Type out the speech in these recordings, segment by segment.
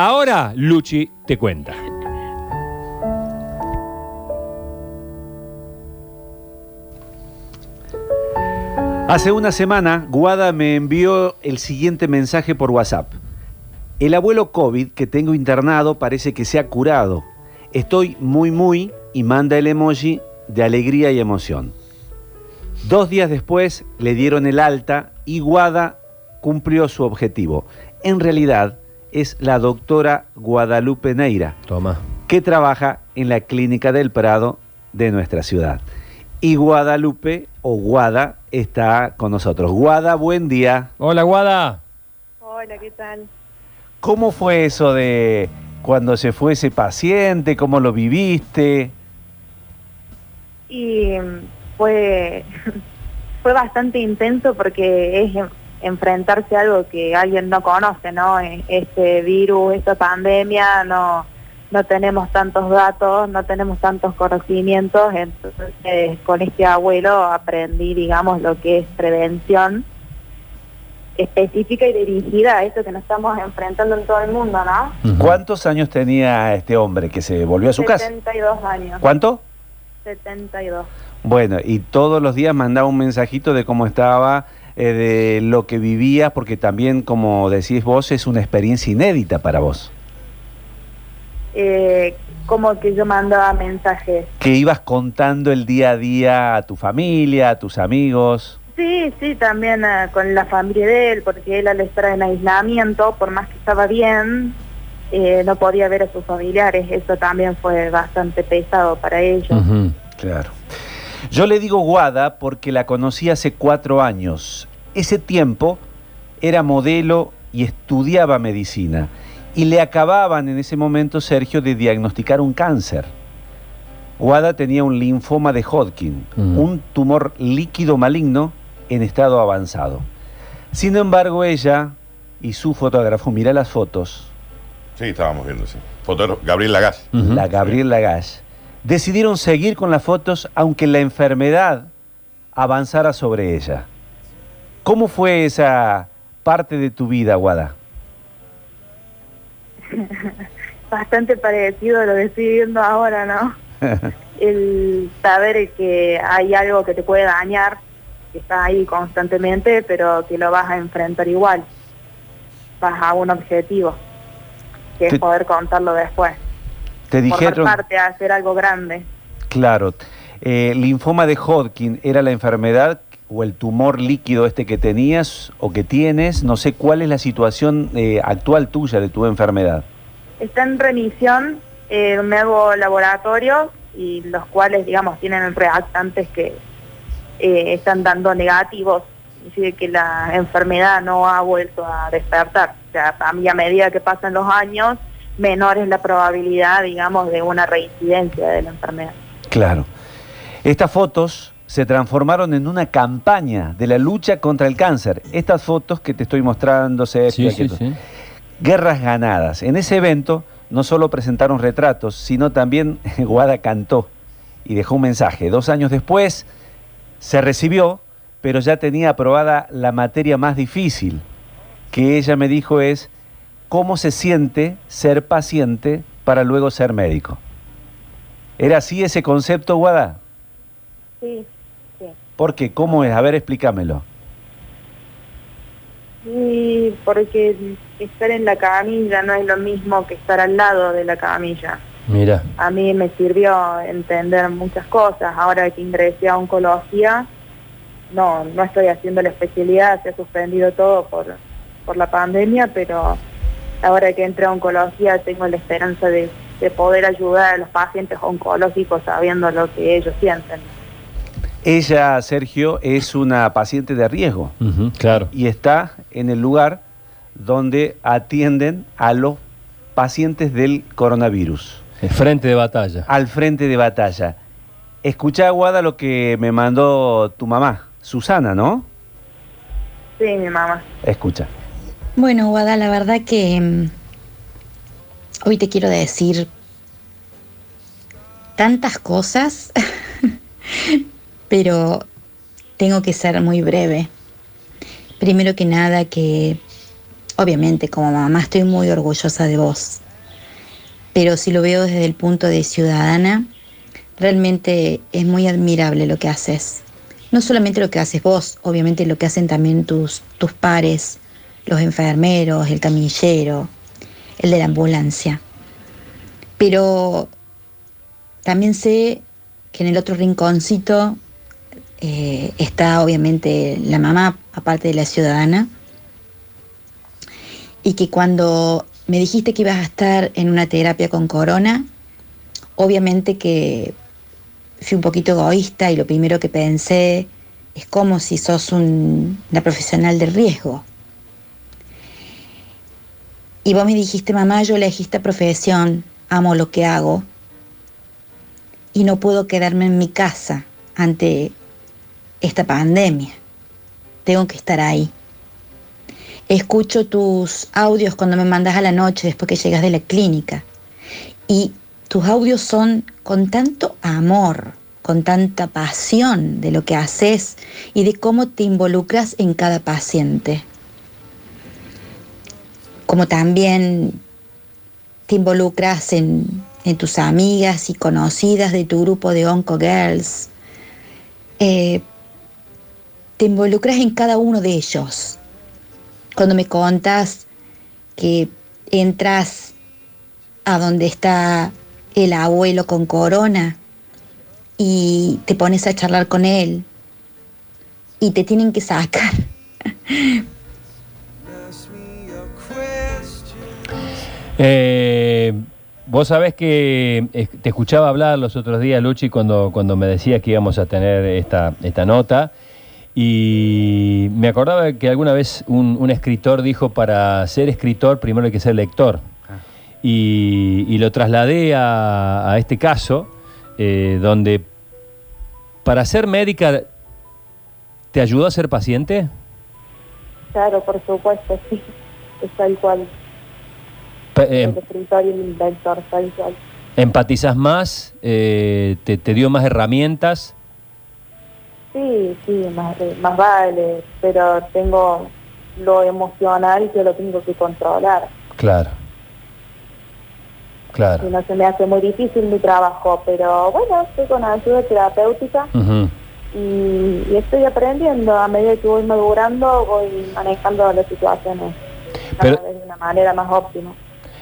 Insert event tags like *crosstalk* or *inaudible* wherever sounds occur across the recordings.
Ahora, Luchi te cuenta. Hace una semana, Guada me envió el siguiente mensaje por WhatsApp. El abuelo COVID que tengo internado parece que se ha curado. Estoy muy, muy y manda el emoji de alegría y emoción. Dos días después le dieron el alta y Guada cumplió su objetivo. En realidad es la doctora Guadalupe Neira, Toma. que trabaja en la Clínica del Prado de nuestra ciudad. Y Guadalupe o Guada está con nosotros. Guada, buen día. Hola, Guada. Hola, ¿qué tal? ¿Cómo fue eso de cuando se fue ese paciente? ¿Cómo lo viviste? Y mm, fue, *laughs* fue bastante intenso porque es enfrentarse a algo que alguien no conoce, ¿no? E- Este virus, esta pandemia, no, no tenemos tantos datos, no tenemos tantos conocimientos, entonces con este abuelo aprendí, digamos, lo que es prevención específica y dirigida a eso que nos estamos enfrentando en todo el mundo, ¿no? ¿Cuántos años tenía este hombre que se volvió a su casa? 72 años. ¿Cuánto? 72. Bueno, y todos los días mandaba un mensajito de cómo estaba, eh, de lo que vivía, porque también, como decís vos, es una experiencia inédita para vos. eh, como que yo mandaba mensajes. Que ibas contando el día a día a tu familia, a tus amigos. Sí, sí, también eh, con la familia de él, porque él al estar en aislamiento, por más que estaba bien, eh, no podía ver a sus familiares. Eso también fue bastante pesado para ellos. Claro. Yo le digo Guada porque la conocí hace cuatro años. Ese tiempo era modelo y estudiaba medicina. Y le acababan en ese momento, Sergio, de diagnosticar un cáncer. Guada tenía un linfoma de Hodgkin, Mm. un tumor líquido maligno en estado avanzado. Sin embargo, ella y su fotógrafo, mira las fotos, Sí, estábamos viendo, sí. Fotógrafo Gabriel Lagas. Ujú. la Gabriel Lagash, decidieron seguir con las fotos aunque la enfermedad avanzara sobre ella. ¿Cómo fue esa parte de tu vida, Guada? *laughs* Bastante parecido a lo que estoy viendo ahora, ¿no? *laughs* el saber que hay algo que te puede dañar, que está ahí constantemente, pero que lo vas a enfrentar igual. Vas a un objetivo, que Te- es poder contarlo después. Te Formar dijeron, parte a hacer algo grande. claro, eh, linfoma de Hodgkin era la enfermedad o el tumor líquido este que tenías o que tienes. No sé cuál es la situación eh, actual tuya de tu enfermedad. Está en remisión, eh, me hago laboratorio y los cuales, digamos, tienen reactantes que eh, están dando negativos. Decide que la enfermedad no ha vuelto a despertar. O sea, a mí a medida que pasan los años, menor es la probabilidad, digamos, de una reincidencia de la enfermedad. Claro. Estas fotos se transformaron en una campaña de la lucha contra el cáncer. Estas fotos que te estoy mostrando, Sergio, Sí, sí, aquí- sí. Guerras ganadas. En ese evento no solo presentaron retratos, sino también *laughs* Guada cantó y dejó un mensaje. Dos años después se recibió, pero ya tenía aprobada la materia más difícil, que ella me dijo es cómo se siente ser paciente para luego ser médico. ¿Era así ese concepto, Guada? Sí. ¿Por qué? ¿Cómo es? A ver, explícamelo. Sí, porque estar en la camilla no es lo mismo que estar al lado de la camilla. Mira. a mí me sirvió entender muchas cosas. Ahora que ingresé a oncología, no, no estoy haciendo la especialidad, se ha suspendido todo por, por la pandemia, pero ahora que entré a oncología tengo la esperanza de, de poder ayudar a los pacientes oncológicos sabiendo lo que ellos sienten. Ella, Sergio, es una paciente de riesgo Claro. y está en el lugar donde atienden a los pacientes del coronavirus, El frente de batalla. al frente de batalla. Escuchá, Guada, lo que me mandó tu mamá, Susana, ¿no? Sí, mi mamá. Escucha. Bueno, Guada, la verdad que mm, hoy te quiero decir tantas cosas, *laughs* pero tengo que ser muy breve. Primero que nada, que obviamente como mamá estoy muy orgullosa de vos, pero si lo veo desde el punto de ciudadana, realmente es muy admirable lo que haces. No solamente lo que haces vos, obviamente lo que hacen también tus, tus pares, los enfermeros, el camillero, el de la ambulancia. Pero también sé que en el otro rinconcito eh, está obviamente la mamá, aparte de la ciudadana, y que cuando me dijiste que ibas a estar en una terapia con corona, obviamente que fui un poquito egoísta y lo primero que pensé es como si sos un- una profesional de riesgo. Y vos me dijiste, mamá, yo elegí esta profesión, amo lo que hago y no puedo quedarme en mi casa ante esta pandemia. Tengo que estar ahí. Escucho tus audios cuando me mandas a la noche después que llegas de la clínica. Y tus audios son con tanto amor, con tanta pasión de lo que haces y de cómo te involucras en cada paciente. Como también te involucras en, en tus amigas y conocidas de tu grupo de Onco Girls. Eh, te involucras en cada uno de ellos. Cuando me contas que entras a donde está el abuelo con corona y te pones a charlar con él y te tienen que sacar. *laughs* Eh, vos sabés que eh, te escuchaba hablar los otros días, Luchi, cuando, cuando me decías que íbamos a tener esta, esta nota. Y me acordaba que alguna vez un, un escritor dijo, para ser escritor primero hay que ser lector. Y, y lo trasladé a, a este caso, eh, donde para ser médica, ¿te ayudó a ser paciente? Claro, por supuesto, sí. Es tal cual. Pe- El eh, escritor y el inventor, tal cual. ¿Empatizas más? Eh, te, te dio más herramientas? Sí, sí, más, más vale, pero tengo lo emocional que lo tengo que controlar. Claro. Claro. no se me hace muy difícil mi trabajo, pero bueno, estoy con ayuda terapéutica y, y estoy aprendiendo. A medida que voy madurando, voy manejando las situaciones cada Pero- vez de una manera más óptima.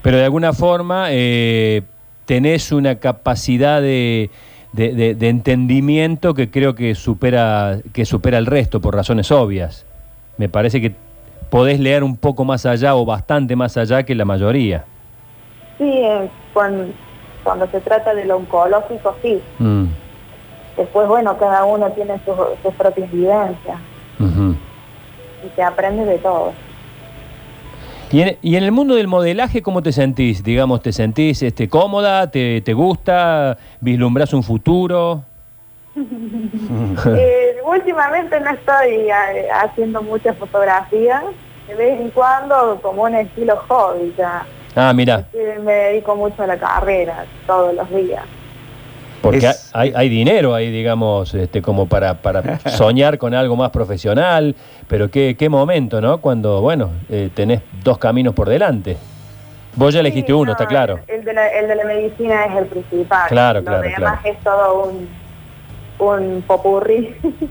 Pero de alguna forma eh, tenés una capacidad de, de- de- de entendimiento que creo que supera, que supera el resto por razones obvias. Me parece que podés leer un poco más allá o bastante más allá que la mayoría. Sí, eh, cuan- cuando, se trata de lo oncológico, sí. Mm, Después, bueno, cada uno tiene sus, sus propias vivencias y se aprende de todo. Y en, y en el mundo del modelaje, ¿cómo te sentís? Digamos, ¿te sentís este, cómoda? ¿Te, te gusta? ¿Vislumbras un futuro? *laughs* Eh, últimamente no estoy eh, haciendo muchas fotografías, de vez en cuando como un estilo hobby ya. Ah, mira, Me dedico mucho a la carrera todos los días. Porque Es- hay, hay dinero ahí, digamos, este, como para, para *laughs* soñar con algo más profesional, pero qué, qué momento, ¿no? Cuando, bueno, eh, tenés dos caminos por delante. Vos ya elegiste Sí, uno, no, está claro. El, de la, el de la medicina es el principal. Claro, Lo claro, demás claro. es todo un, un popurrí. *laughs*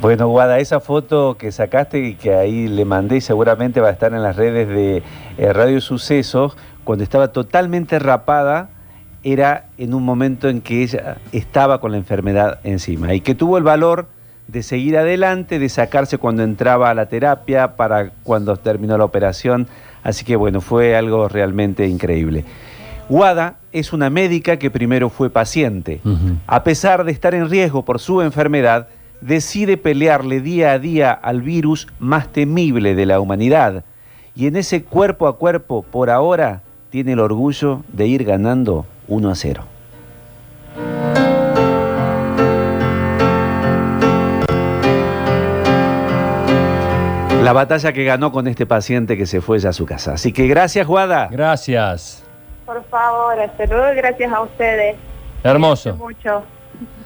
Bueno, Guada, esa foto que sacaste y que ahí le mandé y seguramente va a estar en las redes de eh, Radio Sucesos, cuando estaba totalmente rapada, era en un momento en que ella estaba con la enfermedad encima y que tuvo el valor de seguir adelante, de sacarse cuando entraba a la terapia, para cuando terminó la operación. Así que bueno, fue algo realmente increíble. Guada es una médica que primero fue paciente. A pesar de estar en riesgo por su enfermedad, decide pelearle día a día al virus más temible de la humanidad. Y en ese cuerpo a cuerpo, por ahora, tiene el orgullo de ir ganando 1 a 0. La batalla que ganó con este paciente que se fue ya a su casa. Así que gracias, Guada. Gracias. Por favor, hasta luego, gracias a ustedes. Hermoso. Mucho.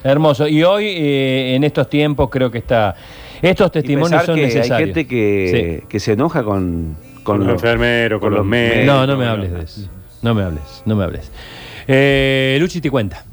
Hermoso. Y hoy, eh, en estos tiempos, creo que esta, Estos Y testimonios son necesarios. Hay gente que, que se enoja con, Con los enfermeros, con los médicos. No, no me hables de eso. No me hables, no me hables. Eh, Luchi te cuenta.